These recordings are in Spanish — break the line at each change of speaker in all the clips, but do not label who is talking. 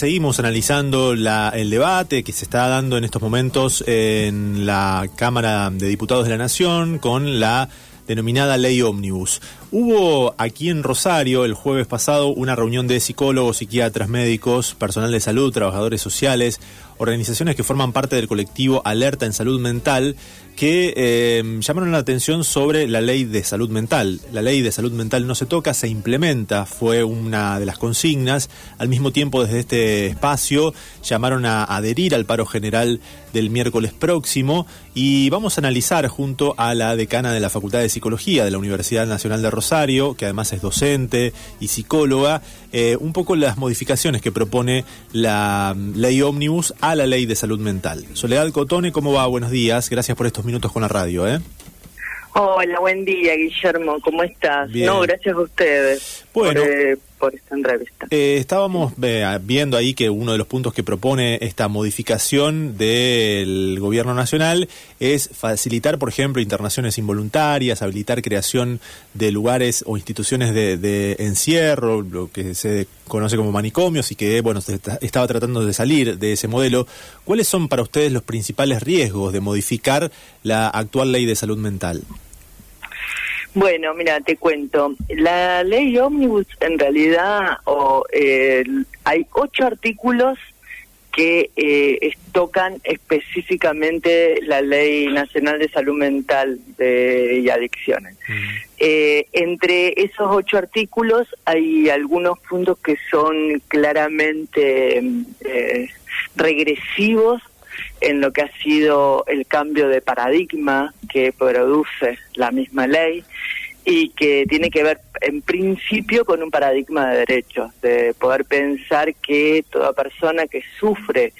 seguimos analizando el debate que se está dando en estos momentos en la Cámara de Diputados de la Nación con la denominada ley ómnibus. Hubo aquí en Rosario el jueves pasado una reunión de psicólogos, psiquiatras, médicos, personal de salud, trabajadores sociales, organizaciones que forman parte del colectivo Alerta en Salud Mental, que eh, llamaron la atención sobre la ley de salud mental. La ley de salud mental no se toca, se implementa, fue una de las consignas. Al mismo tiempo, desde este espacio, llamaron a adherir al paro general del miércoles próximo y vamos a analizar junto a la decana de la Facultad de Psicología de la Universidad Nacional de Rosario, que además es docente y psicóloga, eh, un poco las modificaciones que propone la ley ómnibus a la ley de salud mental. Soledad Cotone, ¿cómo va? Buenos días, gracias por estos minutos con la radio. ¿eh?
Hola, buen día, Guillermo, ¿cómo estás? No, gracias a ustedes bueno, por, eh, por esta entrevista.
Eh, estábamos viendo ahí que uno de los puntos que propone esta modificación del gobierno nacional es facilitar, por ejemplo, internaciones involuntarias, habilitar creación de lugares o instituciones de, encierro, lo que se conoce como manicomios y que, bueno, se estaba tratando de salir de ese modelo. ¿Cuáles son para ustedes los principales riesgos de modificar la actual ley de salud mental?
Bueno, mira, te cuento. La ley ómnibus, en realidad, eh, hay ocho artículos que eh, tocan específicamente la Ley Nacional de Salud Mental y Adicciones. Eh, entre esos ocho artículos hay algunos puntos que son claramente regresivos en lo que ha sido el cambio de paradigma que produce la misma ley y que tiene que ver en principio con un paradigma de derechos, de poder pensar que toda persona que sufre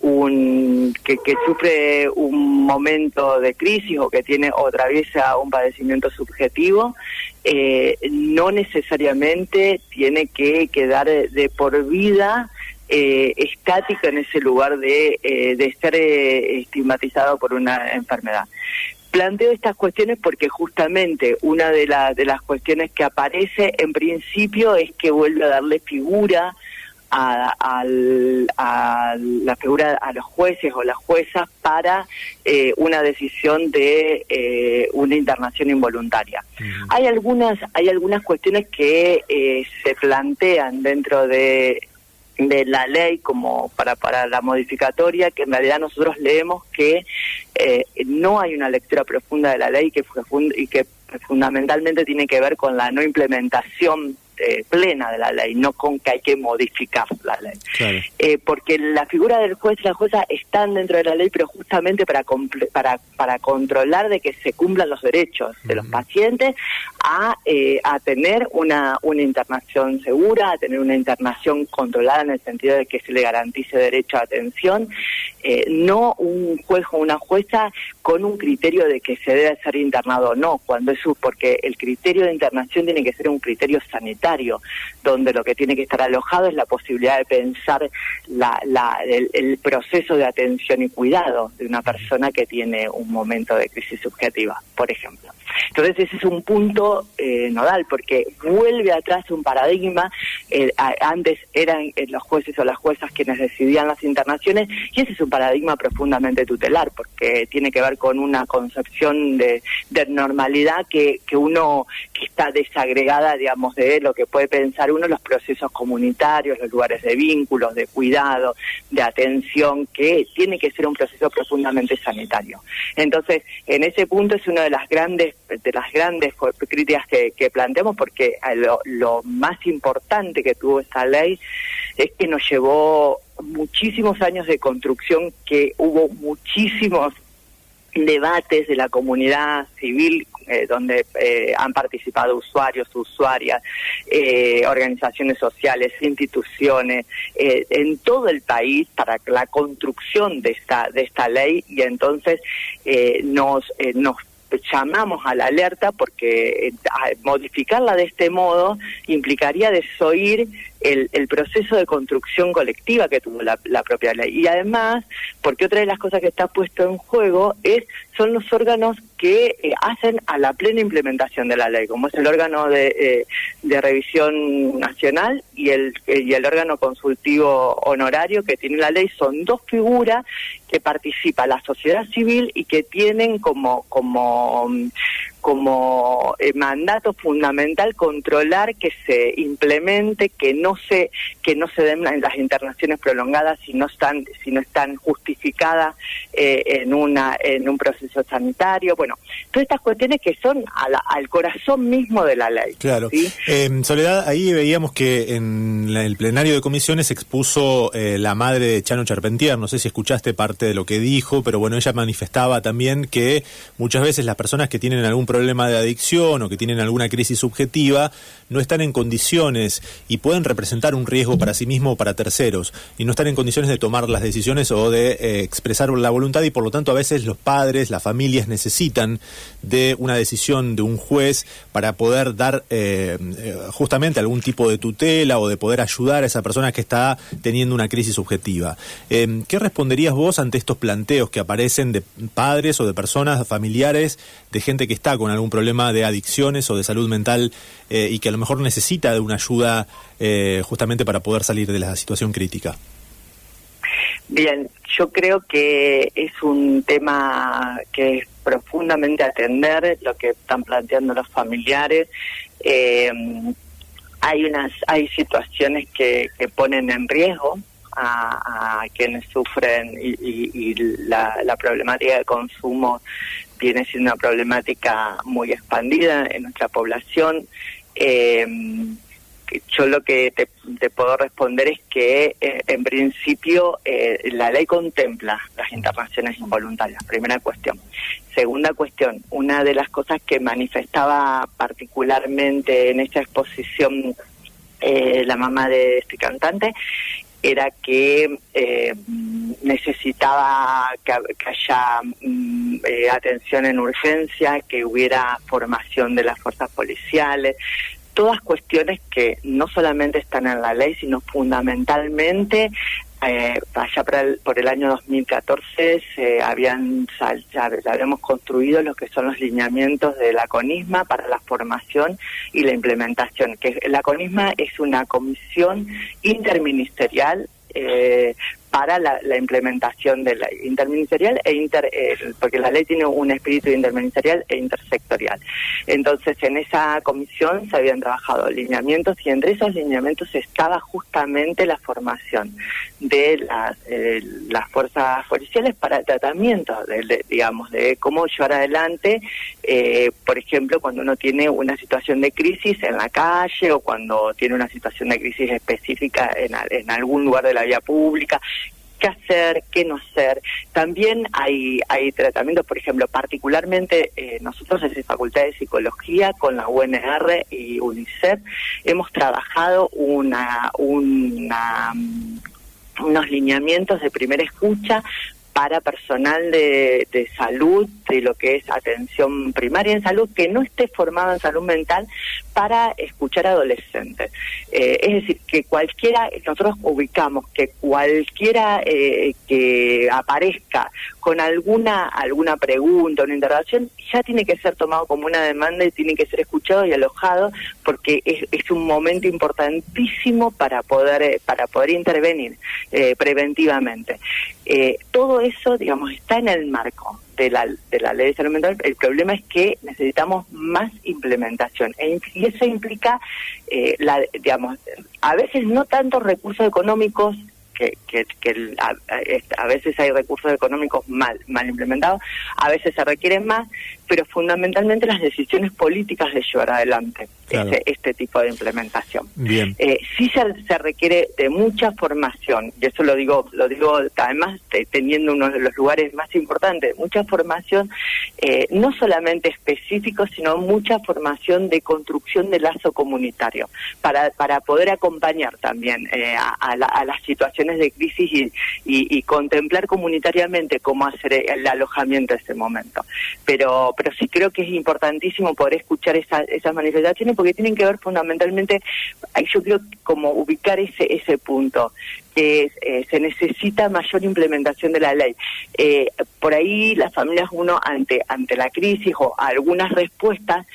un que, que sufre un momento de crisis o que tiene o atraviesa un padecimiento subjetivo eh, no necesariamente tiene que quedar de por vida eh, estática en ese lugar de, eh, de estar eh, estigmatizado por una enfermedad. Planteo estas cuestiones porque justamente una de, de las cuestiones que aparece en principio es que vuelve a darle figura a, la figura a los jueces o las juezas para eh, una decisión de una internación involuntaria. Hay algunas hay algunas cuestiones que se plantean dentro de de la ley como para, para la modificatoria, que en realidad nosotros leemos que eh, no hay una lectura profunda de la ley que, y que fundamentalmente tiene que ver con la no implementación eh, plena de la ley, no con que hay que modificar la ley. Eh, porque la figura del juez y la jueza están dentro de la ley, pero justamente para, para, para controlar de que se cumplan los derechos de los pacientes a, eh, a tener una, una internación segura, a tener una internación controlada en el sentido de que se le garantice derecho a atención, no un juez o una jueza con un criterio de que se debe ser internado o no, cuando eso, porque el criterio de internación tiene que ser un criterio sanitario donde lo que tiene que estar alojado es la posibilidad de pensar el, proceso de atención y cuidado de una persona que tiene un momento de crisis subjetiva, por ejemplo. Entonces ese es un punto eh, nodal, porque vuelve atrás un paradigma, eh, antes eran eh, los jueces o las juezas quienes decidían las internaciones, y ese es un paradigma profundamente tutelar, porque tiene que ver con una concepción de, normalidad que, que uno que está desagregada, digamos, de lo que puede pensar uno, los procesos comunitarios, los lugares de vínculos, de cuidado, de atención, que tiene que ser un proceso profundamente sanitario. Entonces, en ese punto es una de las grandes de las grandes críticas que, planteamos, porque lo, lo más importante que tuvo esta ley es que nos llevó muchísimos años de construcción, que hubo muchísimos debates de la comunidad civil eh, donde eh, han participado usuarios, usuarias, eh, organizaciones sociales, instituciones, en todo el país para la construcción de esta de esta ley y entonces nos nos llamamos a la alerta porque modificarla de este modo implicaría desoír el, el, proceso de construcción colectiva que tuvo la, la, propia ley. Y además, porque otra de las cosas que está puesto en juego es son los órganos que eh, hacen a la plena implementación de la ley, como es el órgano de, eh, de revisión nacional y el, y el órgano consultivo honorario que tiene la ley. Son dos figuras que participa la sociedad civil y que tienen como, como como eh, mandato fundamental controlar que se implemente, que no se que no se den las internaciones prolongadas si no están si no están justificadas eh, en una en un proceso sanitario. Bueno, todas estas cuestiones que son al corazón mismo de la ley.
Claro. Eh, Soledad, ahí veíamos que en el plenario de comisiones expuso la madre de Chano Charpentier. No sé si escuchaste parte de lo que dijo, pero bueno, ella manifestaba también que muchas veces las personas que tienen algún problema de adicción o que tienen alguna crisis subjetiva no están en condiciones y pueden representar un riesgo para sí mismo o para terceros y no están en condiciones de tomar las decisiones o de eh, expresar la voluntad y por lo tanto a veces los padres, las familias necesitan de una decisión de un juez para poder dar eh, eh, justamente algún tipo de tutela o de poder ayudar a esa persona que está teniendo una crisis subjetiva. ¿Qué responderías vos ante estos planteos que aparecen de padres o de personas familiares de gente que está con algún problema de adicciones o de salud mental eh, y que a lo mejor necesita de una ayuda eh, justamente para poder salir de la situación crítica?
Bien, yo creo que es un tema que es profundamente atender, lo que están planteando los familiares. Eh, hay unas hay situaciones que, que ponen en riesgo a, quienes sufren y, la, la, problemática de consumo viene siendo una problemática muy expandida en nuestra población. Eh, yo lo que te, puedo responder es que eh, en principio eh, la ley contempla las internaciones involuntarias, primera cuestión. Segunda cuestión, una de las cosas que manifestaba particularmente en esta exposición la mamá de este cantante era que eh, necesitaba que, haya mm, eh, atención en urgencia, que hubiera formación de las fuerzas policiales, todas cuestiones que no solamente están en la ley, sino fundamentalmente eh, allá por el, por el año 2014 se habían ya, habíamos construido lo que son los lineamientos de la CONISMA para la formación y la implementación. Que la CONISMA es una comisión interministerial eh, para la, implementación de la interministerial e inter, eh, porque la ley tiene un espíritu interministerial e intersectorial. Entonces, en esa comisión se habían trabajado lineamientos y entre esos lineamientos estaba justamente la formación de las, eh, las fuerzas policiales para el tratamiento, de, digamos, de cómo llevar adelante, eh, por ejemplo, cuando uno tiene una situación de crisis en la calle o cuando tiene una situación de crisis específica en, en algún lugar de la vía pública qué hacer, qué no hacer. También hay, hay tratamientos, por ejemplo, particularmente eh, nosotros la Facultad de Psicología con la UNR y UNICEF hemos trabajado una, una unos lineamientos de primera escucha para personal de, de, salud, de lo que es atención primaria en salud, que no esté formado en salud mental para escuchar adolescentes. Eh, es decir, que cualquiera, nosotros ubicamos que cualquiera eh, que aparezca con alguna alguna pregunta, una interrogación, ya tiene que ser tomado como una demanda y tiene que ser escuchado y alojado porque es, un momento importantísimo para poder eh, para poder intervenir preventivamente. todo eso, digamos, está en el marco de la, de la ley de salud mental. El problema es que necesitamos más implementación e y eso implica, eh, la, digamos, a veces no tantos recursos económicos que, que, que a, a, veces hay recursos económicos mal, mal implementados, a veces se requieren más, pero fundamentalmente las decisiones políticas de llevar adelante este, este, tipo de implementación.
Bien.
Eh, sí se, requiere de mucha formación, y eso lo digo, lo digo además teniendo uno de los lugares más importantes, mucha formación, eh, no solamente específico, sino mucha formación de construcción de lazo comunitario, para, para poder acompañar también eh, a, las situaciones de crisis y, y, y contemplar comunitariamente cómo hacer el alojamiento en ese momento. Pero pero sí creo que es importantísimo poder escuchar esas manifestaciones porque tienen que ver fundamentalmente, yo creo como ubicar ese ese punto que eh, se necesita mayor implementación de la ley. Eh, por ahí las familias uno ante ante la crisis o algunas respuestas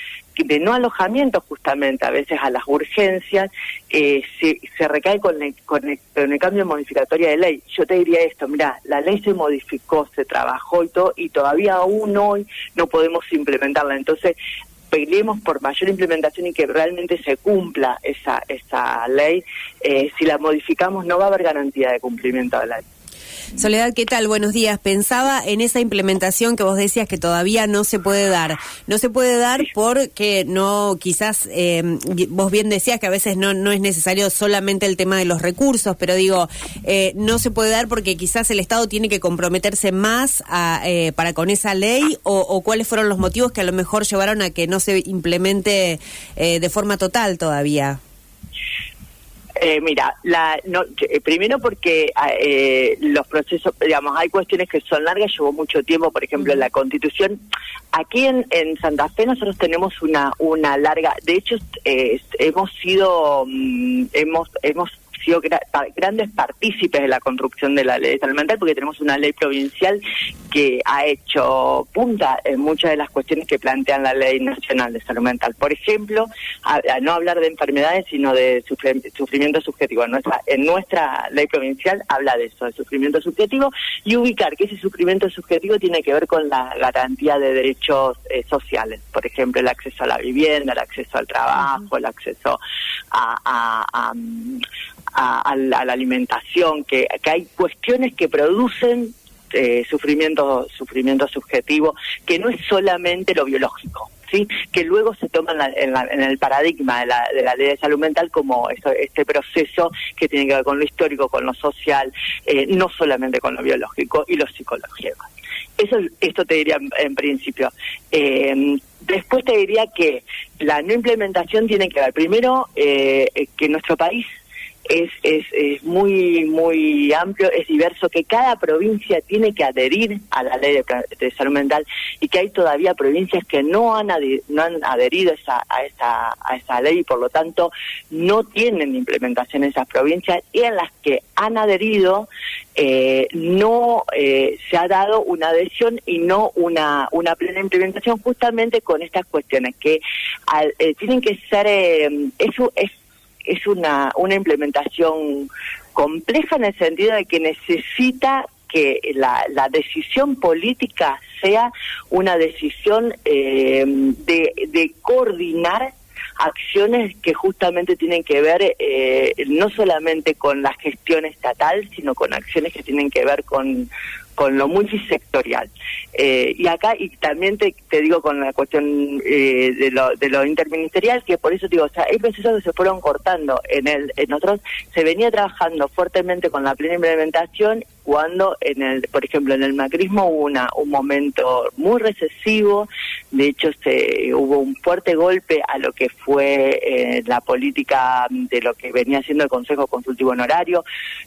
de no alojamiento justamente a veces a las urgencias, eh, se, recae con el, con, el, cambio modificatorio de ley. Yo te diría esto, mira, la ley se modificó, se trabajó y todo, y todavía aún hoy no podemos implementarla. Entonces, peleemos por mayor implementación y que realmente se cumpla esa, esa ley. Eh, si la modificamos no va a haber garantía de cumplimiento de la ley.
Soledad, ¿qué tal? Buenos días. Pensaba en esa implementación que vos decías que todavía no se puede dar. No se puede dar porque no, quizás, eh, vos bien decías que a veces no, no es necesario solamente el tema de los recursos, pero digo, eh, no se puede dar porque quizás el Estado tiene que comprometerse más eh, para con esa ley o, cuáles fueron los motivos que a lo mejor llevaron a que no se implemente de forma total todavía.
Eh, mira, la, no, eh, primero porque ah, eh, los procesos, digamos, hay cuestiones que son largas, llevó mucho tiempo, por ejemplo, la constitución. Aquí en, en Santa Fe nosotros tenemos una una larga, de hecho hemos sido, mm, hemos hemos sido grandes partícipes de la construcción de la ley de salud mental porque tenemos una ley provincial que ha hecho punta en muchas de las cuestiones que plantean la ley nacional de salud mental. Por ejemplo, a, no hablar de enfermedades, sino de sufrimiento subjetivo. En nuestra, ley provincial habla de eso, de sufrimiento subjetivo, y ubicar que ese sufrimiento subjetivo tiene que ver con la garantía de derechos eh, sociales. Por ejemplo, el acceso a la vivienda, el acceso al trabajo, el acceso a, la, alimentación, que, hay cuestiones que producen eh, sufrimiento, sufrimiento subjetivo, que no es solamente lo biológico. ¿Sí? que luego se toma en, el paradigma de la, de la, ley de salud mental como este proceso que tiene que ver con lo histórico, con lo social, eh, no solamente con lo biológico y lo psicológico. Eso, esto te diría en, principio. Eh, después te diría que la no implementación tiene que ver, primero, eh, que nuestro país es, es, es, muy muy amplio, es diverso, que cada provincia tiene que adherir a la ley de, salud mental y que hay todavía provincias que no han, no han adherido esa, a, esa, a esa ley y por lo tanto no tienen implementación en esas provincias y en las que han adherido eh, no eh, se ha dado una adhesión y no una, una plena implementación justamente con estas cuestiones que eh, tienen que ser, eso es es una, una implementación compleja en el sentido de que necesita que la, la decisión política sea una decisión eh, de, de coordinar acciones que justamente tienen que ver eh, no solamente con la gestión estatal, sino con acciones que tienen que ver con, con lo multisectorial. Eh, y acá, y también te, te digo con la cuestión eh, de, lo, de lo interministerial, que por eso digo, o sea, hay procesos que se fueron cortando. En el en otros se venía trabajando fuertemente con la plena implementación cuando en el, por ejemplo, en el macrismo hubo una, un momento muy recesivo, de hecho se hubo un fuerte golpe a lo que fue eh, la política de lo que venía siendo el Consejo Consultivo Honorario.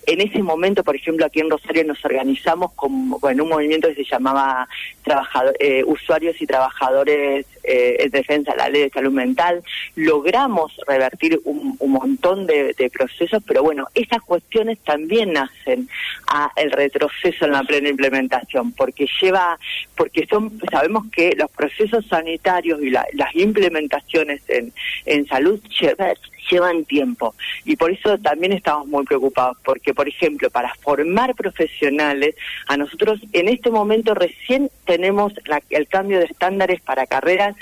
En ese momento, por ejemplo, aquí en Rosario nos organizamos bueno, un movimiento que se llamaba trabajador, eh, Usuarios y Trabajadores eh, en Defensa de la Ley de Salud Mental. Logramos revertir un, un montón de, de, procesos, pero bueno, esas cuestiones también nacen a el retroceso en la plena implementación, porque lleva, porque son, sabemos que los procesos sanitarios y las implementaciones en, en salud llevan tiempo. Y por eso también estamos muy preocupados porque por ejemplo para formar profesionales a nosotros en este momento recién tenemos el cambio de estándares para carreras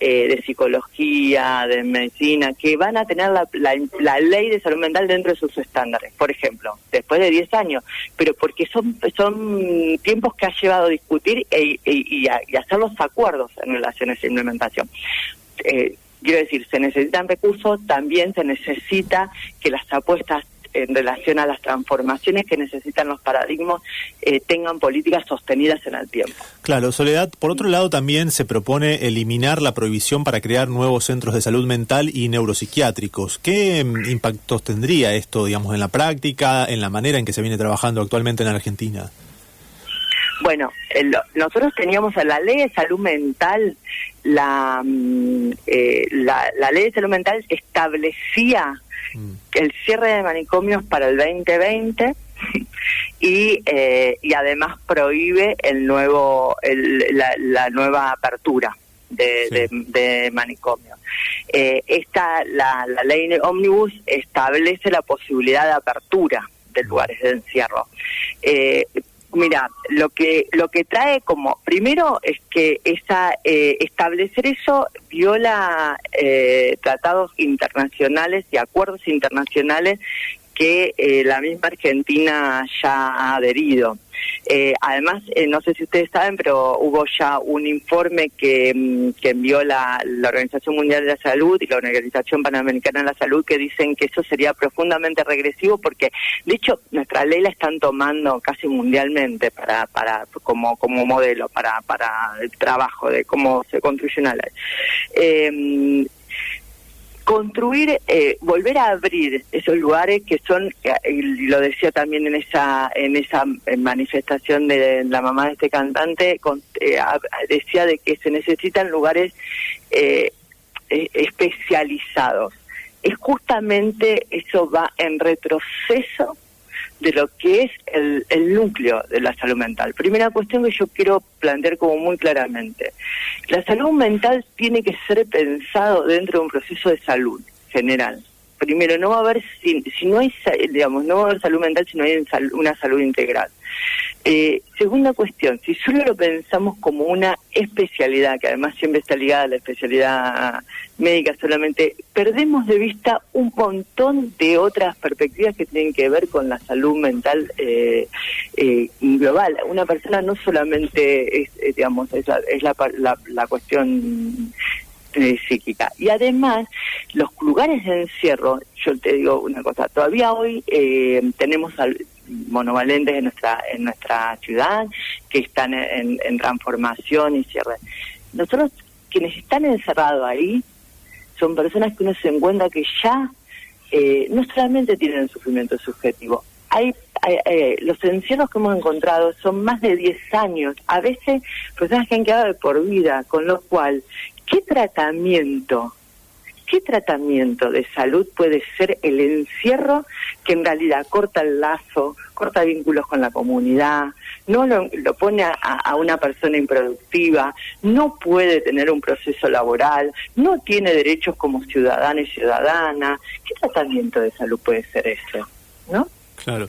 eh, de psicología de medicina que van a tener la, la, ley de salud mental dentro de sus estándares por ejemplo después de 10 años. Pero porque son son tiempos que ha llevado a discutir e, y, a, y hacer los acuerdos en relación a esa implementación. Eh, Quiero decir, se necesitan recursos, también se necesita que las apuestas en relación a las transformaciones que necesitan los paradigmas eh, tengan políticas sostenidas en el tiempo.
Claro, Soledad, por otro lado también se propone eliminar la prohibición para crear nuevos centros de salud mental y neuropsiquiátricos. ¿Qué mm, impactos tendría esto, digamos, en la práctica, en la manera en que se viene trabajando actualmente en Argentina?
Bueno, nosotros teníamos la ley de salud mental, la, mm, eh, la, la, ley de salud mental establecía mm. el cierre de manicomios para el 2020 y, eh, y además prohíbe el nuevo la, nueva apertura de, de, manicomio. Eh, esta la, la ley ómnibus establece la posibilidad de apertura de lugares de encierro. Eh, mira, lo que lo que trae como primero es que esa eh, establecer eso viola eh, tratados internacionales y acuerdos internacionales que eh, la misma Argentina ya ha adherido. Eh, además, eh, no sé si ustedes saben, pero hubo ya un informe que, mm, envió la, la, Organización Mundial de la Salud y la Organización Panamericana de la Salud que dicen que eso sería profundamente regresivo porque, de hecho, nuestra ley la están tomando casi mundialmente para, para como, como modelo para, para el trabajo de cómo se construye una ley. Eh, construir, eh, volver a abrir esos lugares que son, eh, lo decía también en esa en esa manifestación de la mamá de este cantante, eh, decía de que se necesitan lugares especializados. Es justamente eso va en retroceso de lo que es el, el, núcleo de la salud mental. Primera cuestión que yo quiero plantear como muy claramente. La salud mental tiene que ser pensado dentro de un proceso de salud general. Primero, no va a haber, si, si no hay, digamos, no va a haber salud mental si no hay una salud integral. Eh, segunda cuestión, si solo lo pensamos como una especialidad, que además siempre está ligada a la especialidad médica solamente, perdemos de vista un montón de otras perspectivas que tienen que ver con la salud mental eh, eh, global. Una persona no solamente es, digamos, es, la, la, la, cuestión psíquica. Y además, los lugares de encierro, yo te digo una cosa, todavía hoy tenemos al, monovalentes en nuestra en nuestra ciudad que están en, transformación y cierre. Nosotros quienes están encerrados ahí son personas que uno se encuentra que ya eh, no solamente tienen sufrimiento subjetivo, hay, eh, los encierros que hemos encontrado son más de 10 años, a veces personas que han quedado de por vida, con lo cual, ¿qué tratamiento ¿Qué tratamiento de salud puede ser el encierro que en realidad corta el lazo, corta vínculos con la comunidad, no lo, pone a, una persona improductiva, no puede tener un proceso laboral, no tiene derechos como ciudadano y ciudadana? ¿Qué tratamiento de salud puede ser ese? ¿No?
Claro.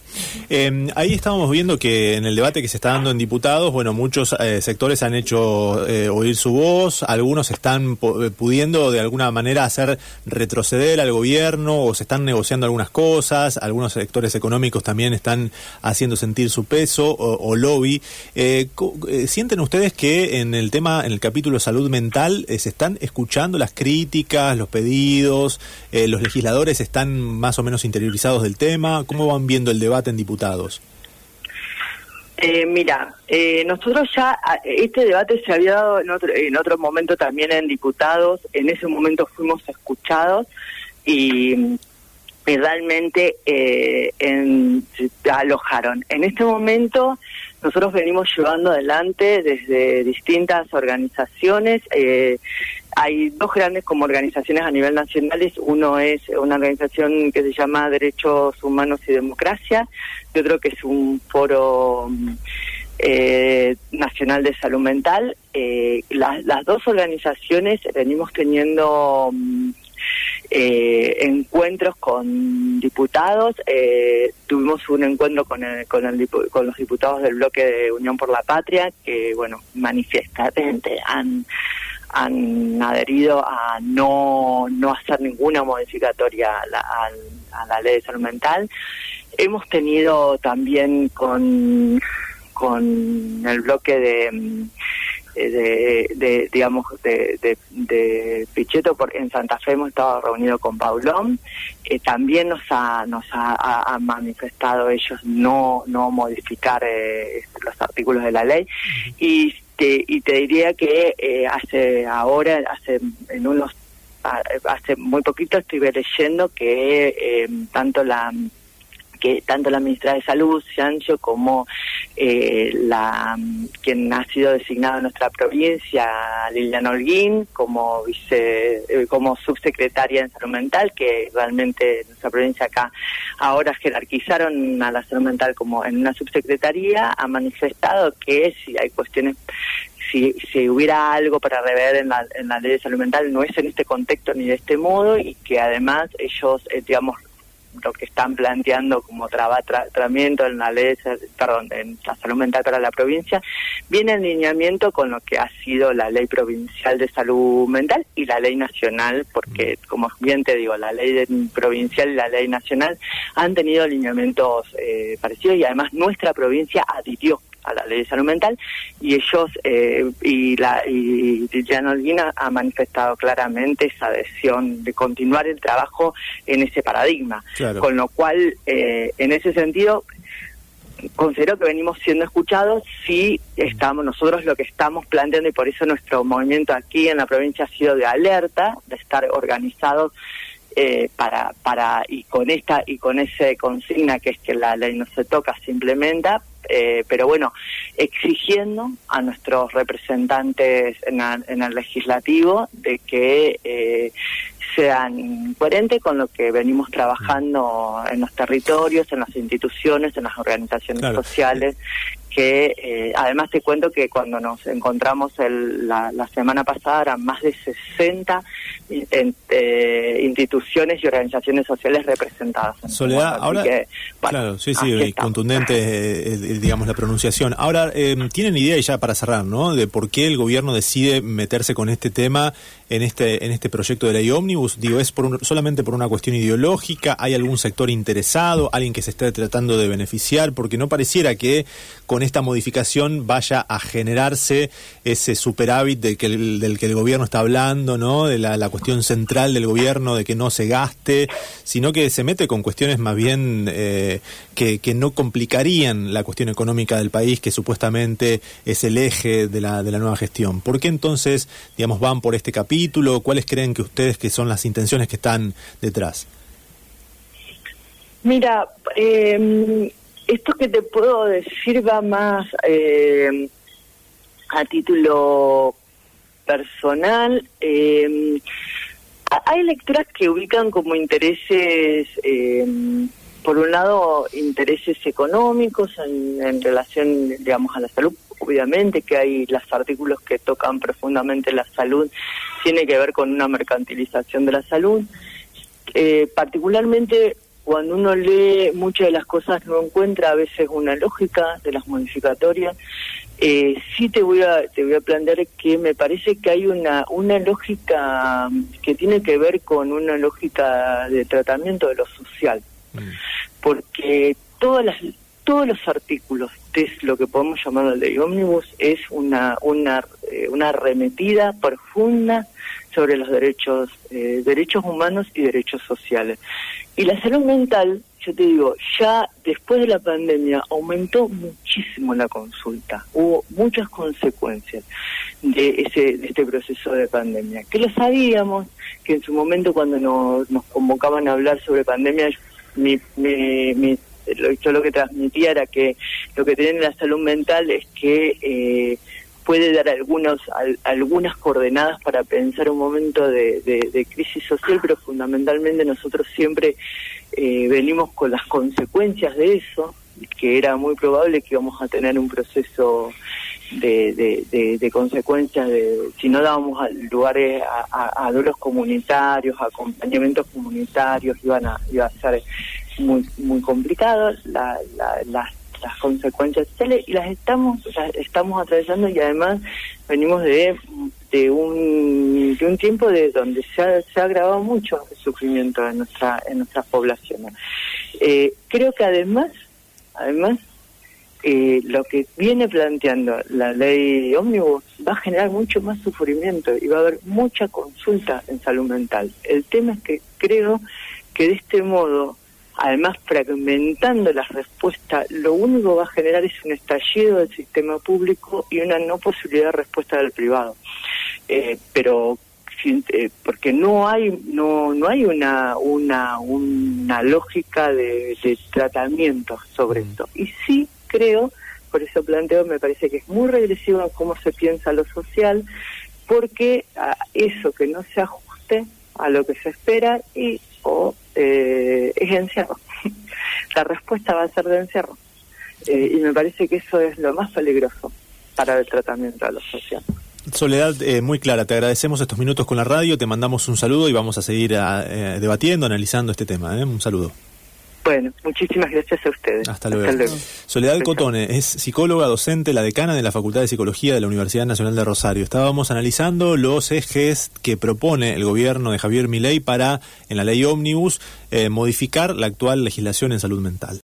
Eh, ahí estábamos viendo que en el debate que se está dando en diputados, bueno, muchos eh, sectores han hecho eh, oír su voz, algunos están eh, pudiendo de alguna manera hacer retroceder al gobierno o se están negociando algunas cosas, algunos sectores económicos también están haciendo sentir su peso o, o lobby. ¿Sienten ustedes que en el tema, en el capítulo salud mental, se están escuchando las críticas, los pedidos, los legisladores están más o menos interiorizados del tema? ¿Cómo van viendo el debate en diputados?
Eh, mira, eh, nosotros ya, este debate se había dado en otro, en otro momento también en diputados, en ese momento fuimos escuchados y, realmente eh, se alojaron. En este momento nosotros venimos llevando adelante desde distintas organizaciones, eh, hay dos grandes como organizaciones a nivel nacional. Uno es una organización que se llama Derechos Humanos y Democracia, y otro que es un foro eh, nacional de salud mental. Eh, las dos organizaciones venimos teniendo mm, eh, encuentros con diputados. Eh, tuvimos un encuentro con, con, el, con los diputados del bloque de Unión por la Patria que, bueno, manifiestamente han han adherido a no, no hacer ninguna modificatoria a la, a, la ley de salud mental. Hemos tenido también con, con el bloque de, de, digamos de, de, Pichetto porque en Santa Fe hemos estado reunidos con Paulón eh, también nos ha nos ha, manifestado ellos no no modificar eh, los artículos de la ley. Y y te diría que eh, hace ahora, hace en unos hace muy poquito estuve leyendo que eh, tanto la que tanto la ministra de Salud, Sancho, como eh, la quien ha sido designada en nuestra provincia, Liliana Holguín, como vice, eh, como subsecretaria en salud mental, que realmente en nuestra provincia acá ahora jerarquizaron a la salud mental como en una subsecretaría, ha manifestado que si hay cuestiones si, si hubiera algo para rever en la, en la ley de salud mental, no es en este contexto ni de este modo y que además ellos, eh, digamos, lo que están planteando como traba, tratamiento en la ley, perdón, en la salud mental para la provincia, viene en alineamiento con lo que ha sido la ley provincial de salud mental y la ley nacional, porque como bien te digo, la ley provincial y la ley nacional han tenido alineamientos eh, parecidos y además nuestra provincia adhirió a la ley de salud mental y ellos eh, y la y Jan Olguina ha manifestado claramente esa adhesión de continuar el trabajo en ese paradigma. Con lo cual eh, en ese sentido considero que venimos siendo escuchados si estamos nosotros lo que estamos planteando y por eso nuestro movimiento aquí en la provincia ha sido de alerta de estar organizados eh, para para y con esta y con ese consigna que es que la ley no se toca se implementa eh, pero bueno, exigiendo a nuestros representantes en, el legislativo de que eh, sean coherentes con lo que venimos trabajando en los territorios, en las instituciones, en las organizaciones sociales que eh, además te cuento que cuando nos encontramos el, la, semana pasada eran más de 60 eh, instituciones y organizaciones sociales representadas.
Soledad, ahora, claro, sí, sí, contundente, eh, digamos, la pronunciación. Ahora, ¿tienen idea, ya para cerrar, ¿no?, de por qué el gobierno decide meterse con este tema en este en este proyecto de ley ómnibus? Digo, ¿es por solamente por una cuestión ideológica? ¿Hay algún sector interesado? ¿Alguien que se esté tratando de beneficiar? Porque no pareciera que con esta modificación vaya a generarse ese superávit de que del que el gobierno está hablando, ¿no? De la, cuestión central del gobierno, de que no se gaste, sino que se mete con cuestiones más bien eh, que, que, no complicarían la cuestión económica del país, que supuestamente es el eje de la, de la nueva gestión. ¿Por qué entonces, digamos, van por este capítulo? ¿Cuáles creen que ustedes que son las intenciones que están detrás?
Mira, eh, esto que te puedo decir va más eh, a título personal. Eh, hay lecturas que ubican como intereses, eh, por un lado, intereses económicos en, en, relación, digamos, a la salud. Obviamente que hay los artículos que tocan profundamente la salud, tiene que ver con una mercantilización de la salud. particularmente cuando uno lee muchas de las cosas no encuentra a veces una lógica de las modificatorias. Eh, sí te voy a te voy a plantear que me parece que hay una una lógica que tiene que ver con una lógica de tratamiento de lo social, mm. porque todas las todos los artículos de lo que podemos llamar la ley ómnibus es una una eh, una arremetida profunda sobre los derechos eh, derechos humanos y derechos sociales y la salud mental, yo te digo, ya después de la pandemia aumentó muchísimo la consulta. Hubo muchas consecuencias de, ese, de este proceso de pandemia. Que lo sabíamos, que en su momento cuando nos, convocaban a hablar sobre pandemia, mi, mi, mi, yo lo que transmitía era que lo que tiene la salud mental es que... Eh, puede dar algunos, algunas coordenadas para pensar un momento de, crisis social, pero fundamentalmente nosotros siempre eh, venimos con las consecuencias de eso, que era muy probable que íbamos a tener un proceso de, de, consecuencias de si no dábamos lugares a, a, duelos comunitarios, acompañamientos comunitarios, iban a, iba a ser muy muy complicado. La, la, las las consecuencias sociales y las estamos estamos atravesando y además venimos de, de un de un tiempo de donde se ha, se ha agravado mucho el sufrimiento en nuestra en nuestras poblaciones eh, creo que además además eh, lo que viene planteando la ley ómnibus va a generar mucho más sufrimiento y va a haber mucha consulta en salud mental el tema es que creo que de este modo además fragmentando las respuestas, lo único que va a generar es un estallido del sistema público y una no posibilidad de respuesta del privado. Eh, pero eh, porque no hay no no hay una una una lógica de, tratamiento sobre mm. esto y sí creo por eso planteo, me parece que es muy regresivo en cómo se piensa lo social, porque a eso que no se ajuste a lo que se espera y o eh, es encierro. La respuesta va a ser de encierro. Eh, y me parece que eso es lo más peligroso para el tratamiento de lo social.
Soledad, eh, muy clara, te agradecemos estos minutos con la radio, te mandamos un saludo y vamos a seguir ah, eh, debatiendo, analizando este tema. Un saludo.
Bueno, muchísimas gracias a ustedes.
Hasta luego. Soledad Cotone es psicóloga, docente, la decana de la Facultad de Psicología de la Universidad Nacional de Rosario. Estábamos analizando los ejes que propone el gobierno de Javier Milei para, en la ley Omnibus, modificar la actual legislación en salud mental.